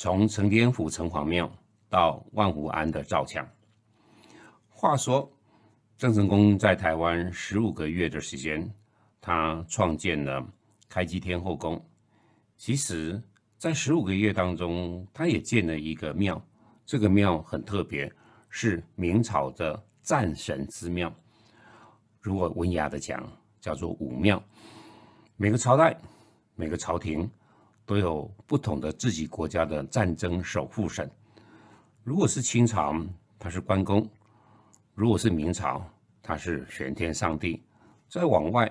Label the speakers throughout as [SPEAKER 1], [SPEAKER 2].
[SPEAKER 1] 从承天府城隍庙到万福庵的赵墙。话说，郑成功在台湾十五个月的时间，他创建了开基天后宫。其实，在十五个月当中，他也建了一个庙。这个庙很特别，是明朝的战神之庙。如果文雅的讲，叫做武庙。每个朝代。每个朝廷都有不同的自己国家的战争守护神。如果是清朝，他是关公；如果是明朝，他是玄天上帝。再往外，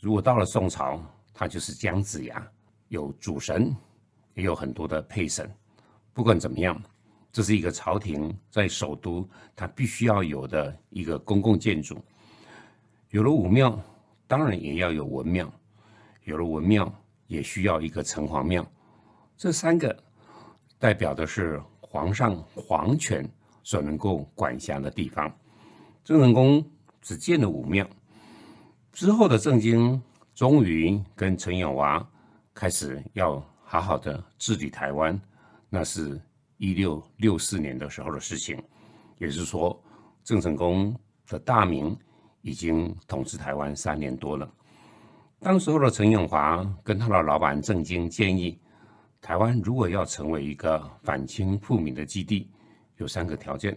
[SPEAKER 1] 如果到了宋朝，他就是姜子牙。有主神，也有很多的配神。不管怎么样，这是一个朝廷在首都他必须要有的一个公共建筑。有了武庙，当然也要有文庙。有了文庙，也需要一个城隍庙，这三个代表的是皇上皇权所能够管辖的地方。郑成功只建了五庙，之后的郑经终于跟陈永华开始要好好的治理台湾，那是一六六四年的时候的事情，也就是说，郑成功的大明已经统治台湾三年多了。当时候的陈永华跟他的老板郑经建议，台湾如果要成为一个反清复明的基地，有三个条件：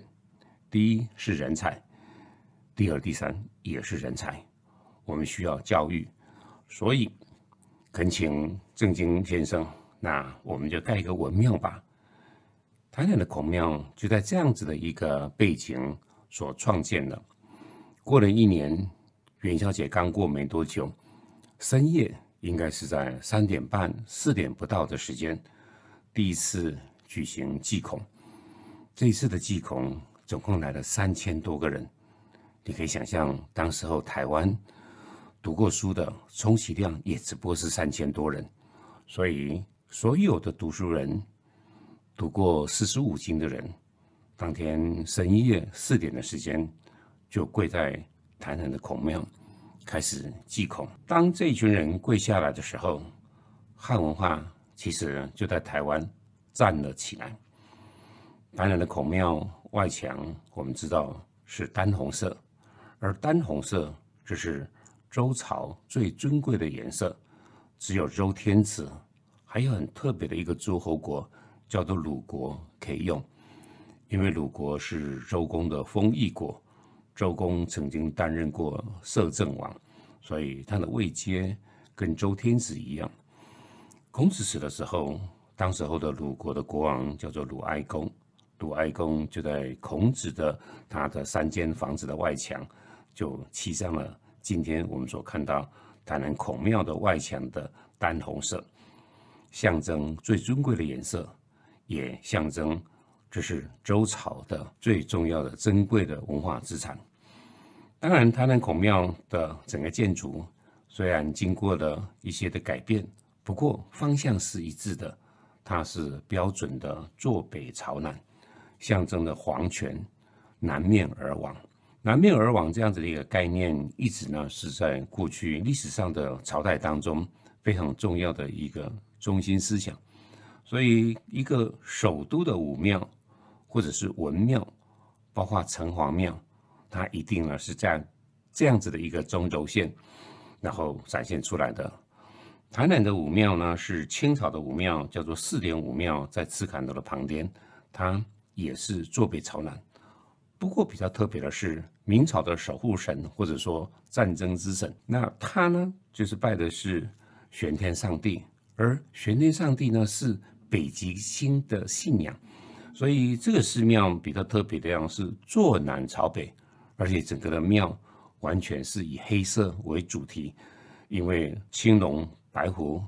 [SPEAKER 1] 第一是人才，第二、第三也是人才。我们需要教育，所以恳请郑经先生，那我们就盖一个文庙吧。台南的孔庙就在这样子的一个背景所创建的。过了一年，元宵节刚过没多久。深夜应该是在三点半、四点不到的时间，第一次举行祭孔。这一次的祭孔总共来了三千多个人，你可以想象，当时候台湾读过书的充其量也只不过是三千多人，所以所有的读书人、读过四书五经的人，当天深夜四点的时间就跪在台南的孔庙。开始祭孔。当这群人跪下来的时候，汉文化其实就在台湾站了起来。台南的孔庙外墙，我们知道是丹红色，而丹红色这是周朝最尊贵的颜色，只有周天子，还有很特别的一个诸侯国叫做鲁国可以用，因为鲁国是周公的封邑国。周公曾经担任过摄政王，所以他的位阶跟周天子一样。孔子死的时候，当时候的鲁国的国王叫做鲁哀公，鲁哀公就在孔子的他的三间房子的外墙，就漆上了今天我们所看到台南孔庙的外墙的丹红色，象征最尊贵的颜色，也象征。这是周朝的最重要的、珍贵的文化资产。当然，台南孔庙的整个建筑虽然经过了一些的改变，不过方向是一致的。它是标准的坐北朝南，象征的皇权南面而往。南面而往这样子的一个概念，一直呢是在过去历史上的朝代当中非常重要的一个中心思想。所以，一个首都的武庙。或者是文庙，包括城隍庙，它一定呢是这样这样子的一个中轴线，然后展现出来的。台南的武庙呢是清朝的武庙，叫做四点武庙，在赤坎楼的旁边，它也是坐北朝南。不过比较特别的是，明朝的守护神或者说战争之神，那他呢就是拜的是玄天上帝，而玄天上帝呢是北极星的信仰。所以这个寺庙比较特别的样是坐南朝北，而且整个的庙完全是以黑色为主题，因为青龙白虎，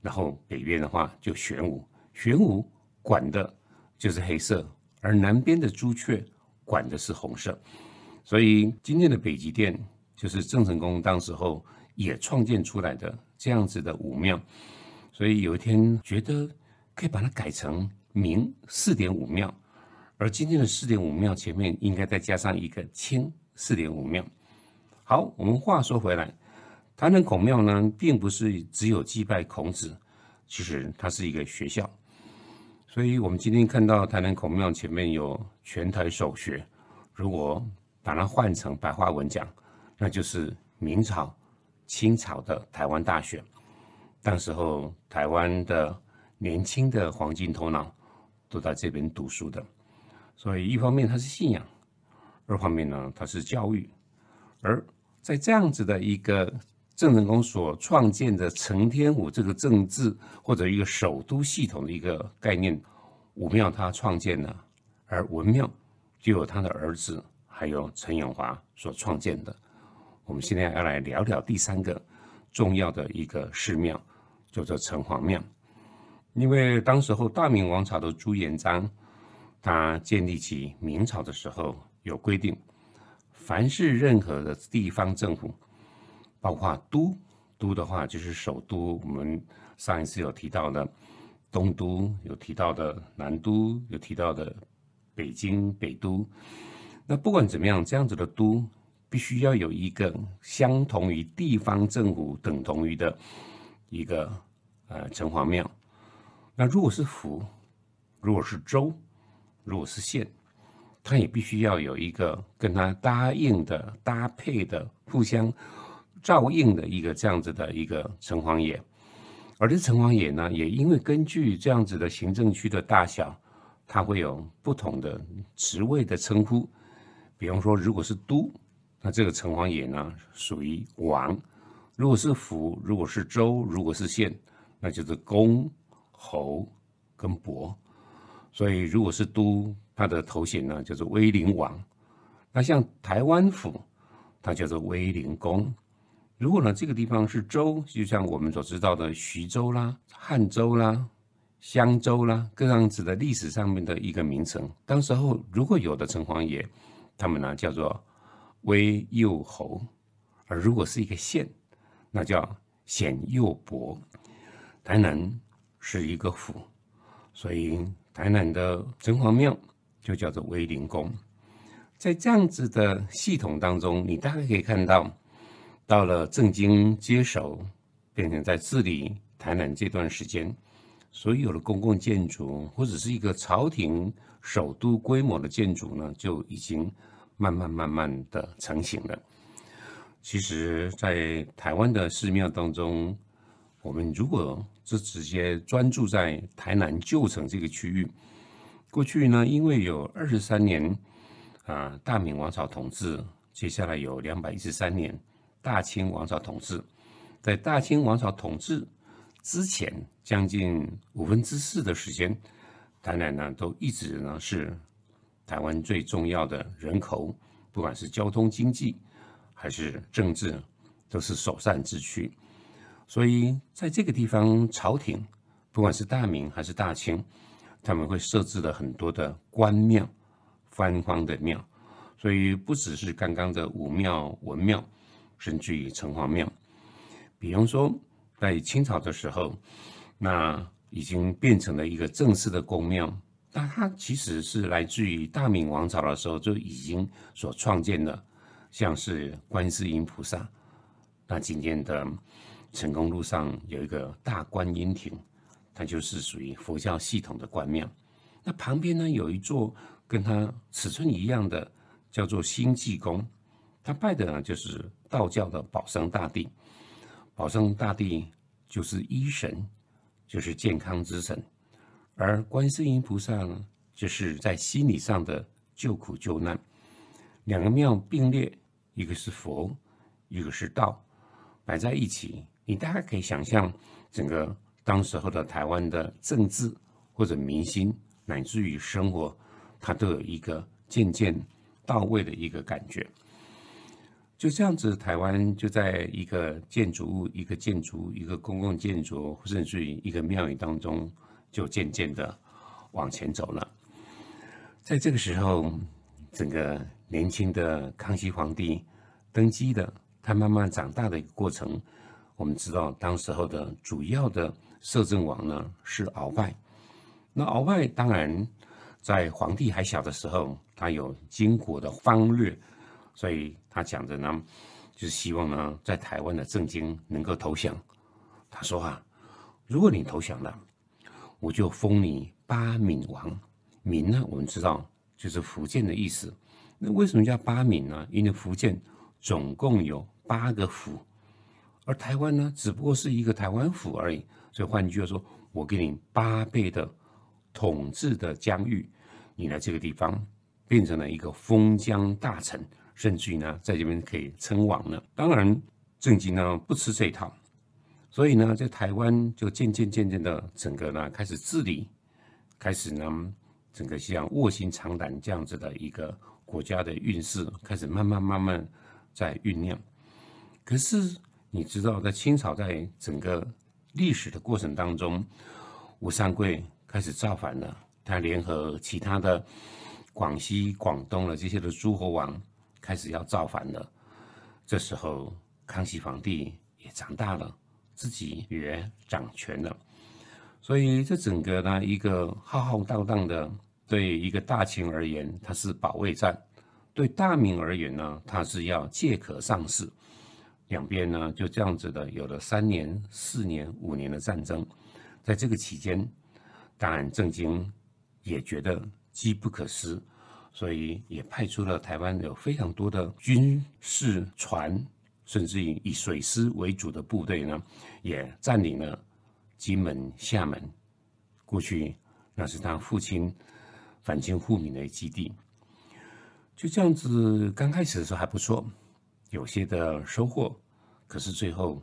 [SPEAKER 1] 然后北边的话就玄武，玄武管的就是黑色，而南边的朱雀管的是红色。所以今天的北极殿就是郑成功当时候也创建出来的这样子的武庙。所以有一天觉得可以把它改成明四点五庙，而今天的四点五庙前面应该再加上一个清四点五庙。好，我们话说回来，台南孔庙呢，并不是只有祭拜孔子，其实它是一个学校。所以，我们今天看到台南孔庙前面有全台首学，如果把它换成白话文讲，那就是明朝、清朝的台湾大学。当时候，台湾的年轻的黄金头脑都在这边读书的。所以，一方面它是信仰，二方面呢，它是教育，而。在这样子的一个郑成功所创建的承天府这个政治或者一个首都系统的一个概念，武庙他创建了，而文庙就有他的儿子还有陈永华所创建的。我们现在要来聊聊第三个重要的一个寺庙，叫做城隍庙。因为当时候大明王朝的朱元璋，他建立起明朝的时候有规定。凡是任何的地方政府，包括都都的话，就是首都。我们上一次有提到的东都，有提到的南都，有提到的北京北都。那不管怎么样，这样子的都必须要有一个相同于地方政府等同于的一个呃城隍庙。那如果是府，如果是州，如果是县。它也必须要有一个跟它答应的、搭配的、互相照应的一个这样子的一个城隍爷，而这城隍爷呢，也因为根据这样子的行政区的大小，它会有不同的职位的称呼。比方说，如果是都，那这个城隍爷呢属于王；如果是府，如果是州，如果是县，那就是公、侯跟伯。所以，如果是都，他的头衔呢叫做威灵王，那像台湾府，它叫做威灵公。如果呢这个地方是州，就像我们所知道的徐州啦、汉州啦、襄州啦，各样子的历史上面的一个名称。当时候如果有的城隍爷，他们呢叫做威右侯；而如果是一个县，那叫显右伯。台南是一个府，所以台南的城隍庙。就叫做威灵宫，在这样子的系统当中，你大概可以看到，到了正经接手，变成在治理台南这段时间，所有的公共建筑或者是一个朝廷首都规模的建筑呢，就已经慢慢慢慢的成型了。其实，在台湾的寺庙当中，我们如果是直接专注在台南旧城这个区域。过去呢，因为有二十三年啊大明王朝统治，接下来有两百一十三年大清王朝统治。在大清王朝统治之前，将近五分之四的时间，台南呢都一直呢是台湾最重要的人口，不管是交通、经济还是政治，都是首善之区。所以在这个地方，朝廷不管是大明还是大清。他们会设置了很多的官庙、藩方的庙，所以不只是刚刚的武庙、文庙，甚至于城隍庙。比方说，在清朝的时候，那已经变成了一个正式的宫庙。那它其实是来自于大明王朝的时候就已经所创建的，像是观世音菩萨。那今天的成功路上有一个大观音亭。它就是属于佛教系统的观庙，那旁边呢有一座跟它尺寸一样的，叫做新济宫，它拜的呢就是道教的保生大帝，保生大帝就是医神，就是健康之神，而观世音菩萨呢，就是在心理上的救苦救难。两个庙并列，一个是佛，一个是道，摆在一起，你大概可以想象整个。当时候的台湾的政治或者民心，乃至于生活，它都有一个渐渐到位的一个感觉。就这样子，台湾就在一个建筑物、一个建筑、一个公共建筑，甚至于一个庙宇当中，就渐渐的往前走了。在这个时候，整个年轻的康熙皇帝登基的，他慢慢长大的一个过程。我们知道，当时候的主要的摄政王呢是鳌拜。那鳌拜当然在皇帝还小的时候，他有经国的方略，所以他讲着呢，就是希望呢在台湾的政经能够投降。他说啊，如果你投降了，我就封你八闽王。闽呢，我们知道就是福建的意思。那为什么叫八闽呢？因为福建总共有八个府。而台湾呢，只不过是一个台湾府而已。所以换句话说，我给你八倍的统治的疆域，你来这个地方变成了一个封疆大臣，甚至于呢，在这边可以称王了。当然，郑经呢不吃这一套，所以呢，在台湾就渐渐渐渐的整个呢开始治理，开始呢整个像卧薪尝胆这样子的一个国家的运势开始慢慢慢慢在酝酿。可是。你知道，在清朝在整个历史的过程当中，吴三桂开始造反了。他联合其他的广西、广东的这些的诸侯王，开始要造反了。这时候，康熙皇帝也长大了，自己也掌权了。所以，这整个呢，一个浩浩荡荡的，对一个大清而言，它是保卫战；对大明而言呢，它是要借壳上市。两边呢就这样子的，有了三年、四年、五年的战争，在这个期间，当然郑经也觉得机不可失，所以也派出了台湾有非常多的军事船，甚至以以水师为主的部队呢，也占领了金门、厦门。过去那是他父亲反清复明的基地，就这样子，刚开始的时候还不错。有些的收获，可是最后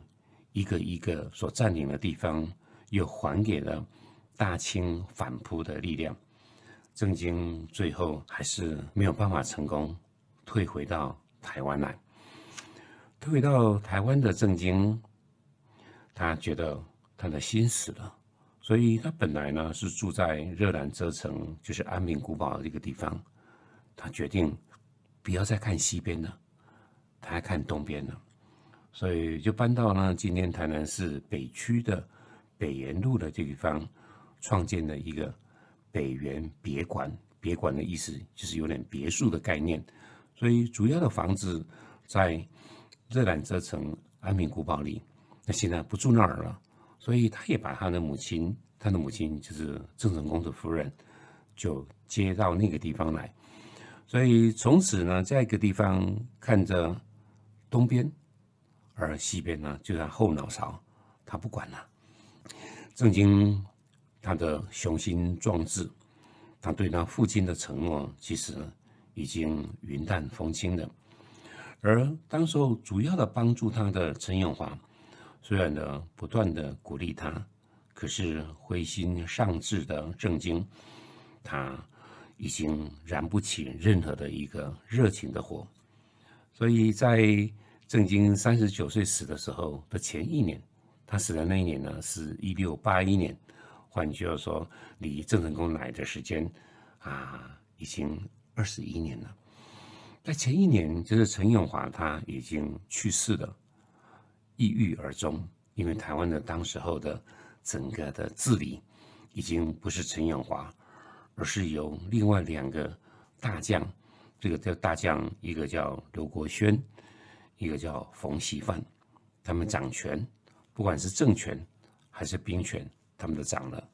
[SPEAKER 1] 一个一个所占领的地方，又还给了大清反扑的力量。郑经最后还是没有办法成功，退回到台湾来。退回到台湾的郑经，他觉得他的心死了，所以他本来呢是住在热兰遮城，就是安平古堡的这个地方。他决定不要再看西边了。他还看东边呢，所以就搬到呢今天台南市北区的北园路的这地方，创建了一个北园别馆。别馆的意思就是有点别墅的概念，所以主要的房子在热兰遮城安平古堡里。那现在不住那儿了，所以他也把他的母亲，他的母亲就是郑成功的夫人，就接到那个地方来。所以从此呢，在一个地方看着。东边，而西边呢，就在后脑勺，他不管了。郑经他的雄心壮志，他对他父亲的承诺，其实已经云淡风轻的。而当时候主要的帮助他的陈永华，虽然呢不断的鼓励他，可是灰心丧志的郑经，他已经燃不起任何的一个热情的火，所以在。郑经三十九岁死的时候的前一年，他死的那一年呢，是一六八一年。换句话说，离郑成功来的时间啊，已经二十一年了。在前一年，就是陈永华他已经去世了，抑郁而终。因为台湾的当时候的整个的治理，已经不是陈永华，而是由另外两个大将，这个叫大将，一个叫刘国轩。一个叫冯锡范，他们掌权，不管是政权还是兵权，他们都掌了。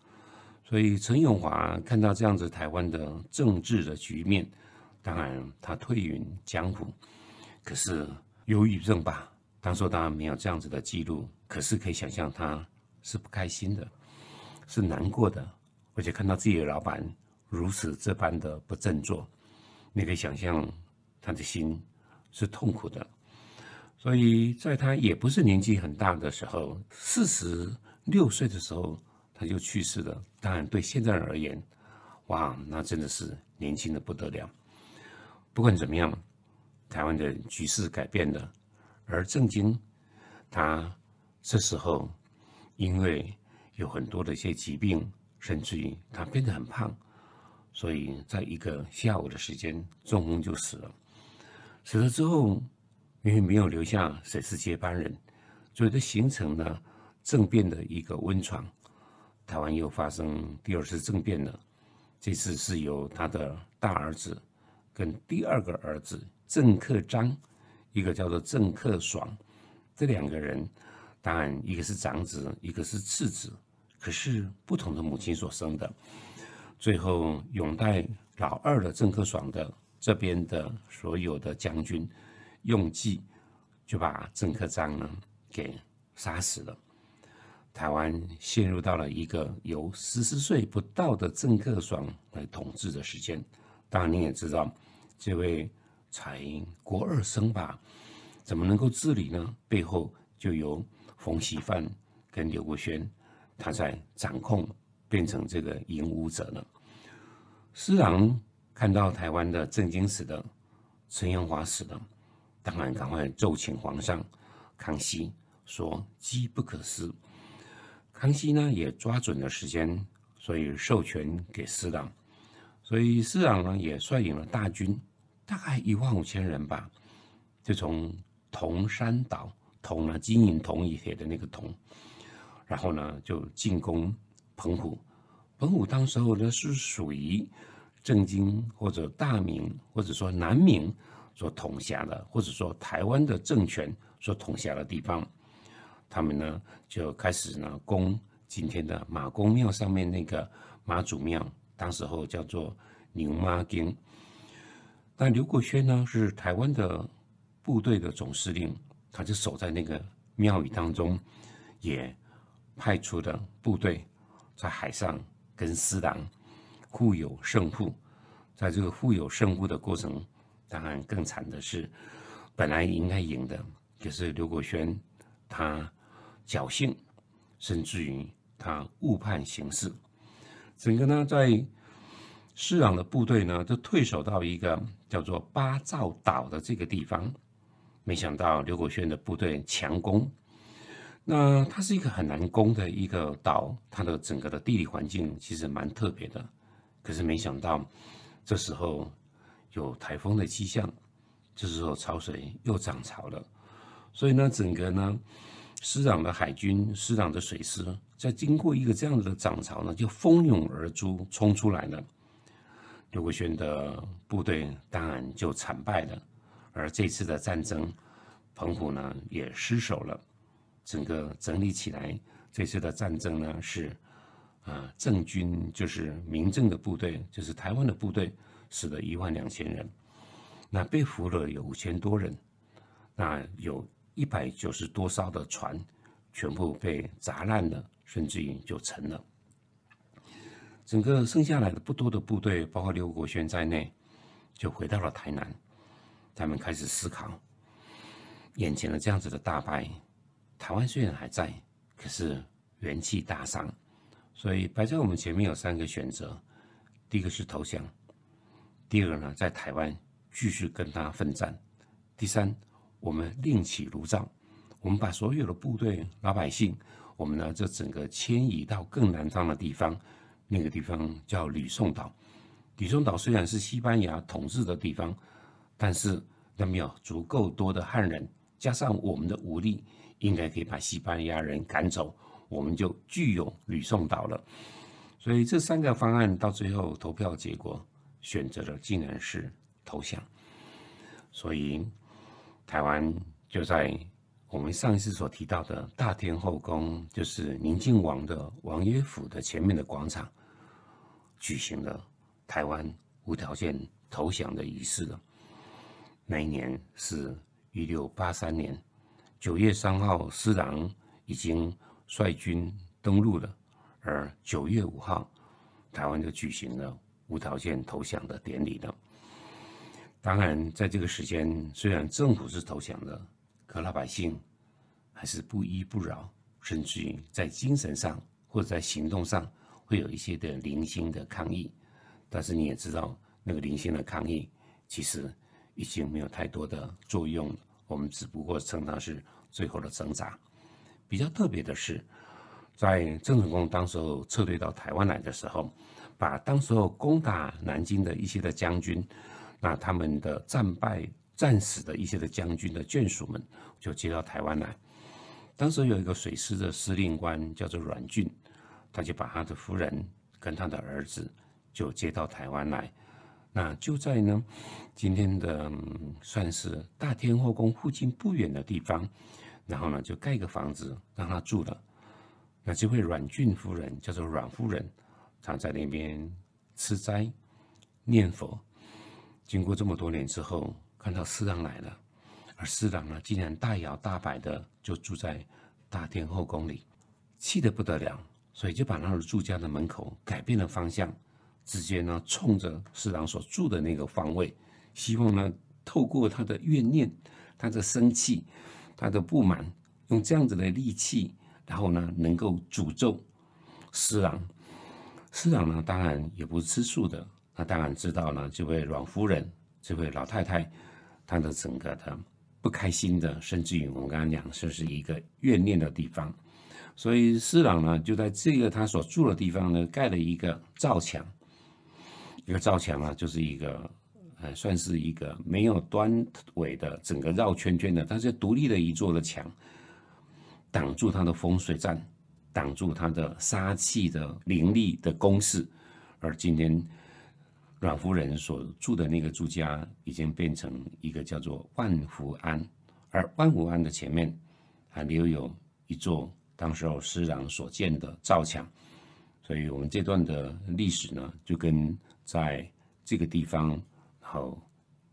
[SPEAKER 1] 所以陈永华看到这样子台湾的政治的局面，当然他退隐江湖。可是忧郁症吧，当初当然没有这样子的记录，可是可以想象他是不开心的，是难过的，而且看到自己的老板如此这般的不振作，你可以想象他的心是痛苦的。所以在他也不是年纪很大的时候，四十六岁的时候他就去世了。当然，对现在人而言，哇，那真的是年轻的不得了。不管怎么样，台湾的局势改变了，而郑经他这时候因为有很多的一些疾病，甚至于他变得很胖，所以在一个下午的时间中风就死了。死了之后，因为没有留下谁是接班人，所以就形成了政变的一个温床。台湾又发生第二次政变了，这次是由他的大儿子跟第二个儿子郑克璋，一个叫做郑克爽，这两个人，当然一个是长子，一个是次子，可是不同的母亲所生的。最后，拥戴老二的郑克爽的这边的所有的将军用计，就把郑克章呢给杀死了。台湾陷入到了一个由十四岁不到的郑克爽来统治的时间。当然，你也知道，这位才国二生吧，怎么能够治理呢？背后就由冯锡范跟刘国轩他在掌控。变成这个引武者了。施琅看到台湾的震惊死的陈延华死了，当然赶快奏请皇上康熙，说机不可失。康熙呢也抓准了时间，所以授权给施琅。所以施琅呢也率领了大军，大概一万五千人吧，就从铜山岛，铜呢金银铜一铁的那个铜，然后呢就进攻。澎湖，澎湖当时候呢是属于郑经或者大明或者说南明所统辖的，或者说台湾的政权所统辖的地方。他们呢就开始呢攻今天的马公庙上面那个妈祖庙，当时候叫做牛妈经。但刘国轩呢是台湾的部队的总司令，他就守在那个庙宇当中，也派出的部队。在海上跟施琅互有胜负，在这个互有胜负的过程，当然更惨的是，本来应该赢的，可是刘国轩他侥幸，甚至于他误判形势，整个呢在施琅的部队呢就退守到一个叫做八兆岛的这个地方，没想到刘国轩的部队强攻。那它是一个很难攻的一个岛，它的整个的地理环境其实蛮特别的。可是没想到，这时候有台风的迹象，这时候潮水又涨潮了，所以呢，整个呢，施琅的海军、施琅的水师，在经过一个这样子的涨潮呢，就蜂拥而出，冲出来了。刘国轩的部队当然就惨败了，而这次的战争，澎湖呢也失守了。整个整理起来，这次的战争呢是，啊，政军就是民政的部队，就是台湾的部队，死了一万两千人，那被俘了有五千多人，那有一百九十多艘的船，全部被砸烂了，甚至于就沉了。整个剩下来的不多的部队，包括刘国轩在内，就回到了台南，他们开始思考，眼前的这样子的大败。台湾虽然还在，可是元气大伤，所以摆在我们前面有三个选择：第一个是投降；第二个呢，在台湾继续跟他奋战；第三，我们另起炉灶，我们把所有的部队、老百姓，我们呢，这整个迁移到更南方的地方，那个地方叫吕宋岛。吕宋岛虽然是西班牙统治的地方，但是那没有足够多的汉人，加上我们的武力。应该可以把西班牙人赶走，我们就具有吕宋岛了。所以这三个方案到最后投票结果选择的竟然是投降。所以台湾就在我们上一次所提到的大天后宫，就是宁靖王的王爷府的前面的广场，举行了台湾无条件投降的仪式了。那一年是一六八三年。九月三号，施琅已经率军登陆了，而九月五号，台湾就举行了无条件投降的典礼了。当然，在这个时间，虽然政府是投降的，可老百姓还是不依不饶，甚至于在精神上或者在行动上会有一些的零星的抗议。但是你也知道，那个零星的抗议其实已经没有太多的作用了。我们只不过称它是最后的挣扎。比较特别的是，在郑成功当时候撤退到台湾来的时候，把当时候攻打南京的一些的将军，那他们的战败战死的一些的将军的眷属们，就接到台湾来。当时有一个水师的司令官叫做阮俊，他就把他的夫人跟他的儿子就接到台湾来。那就在呢，今天的算是大天后宫附近不远的地方，然后呢就盖个房子让他住了。那这位阮俊夫人叫做阮夫人，常在那边吃斋念佛。经过这么多年之后，看到师郎来了，而师郎呢竟然大摇大摆的就住在大天后宫里，气得不得了，所以就把他的住家的门口改变了方向。直接呢，冲着师郎所住的那个方位，希望呢，透过他的怨念、他的生气、他的不满，用这样子的利器，然后呢，能够诅咒师郎。师长呢，当然也不是吃素的，他当然知道呢，这位阮夫人、这位老太太，她的整个的不开心的，甚至于我们刚刚讲，这是一个怨念的地方，所以师长呢，就在这个他所住的地方呢，盖了一个造墙。一个造墙啊，就是一个，呃，算是一个没有端尾的，整个绕圈圈的，它是独立的一座的墙，挡住它的风水站，挡住它的杀气的凌厉的攻势。而今天阮夫人所住的那个住家，已经变成一个叫做万福庵，而万福庵的前面还留有一座当时候师长所建的造墙。所以我们这段的历史呢，就跟在这个地方，然后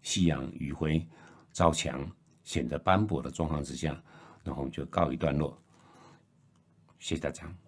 [SPEAKER 1] 夕阳余晖照墙，显得斑驳的状况之下，然后就告一段落。谢谢大家。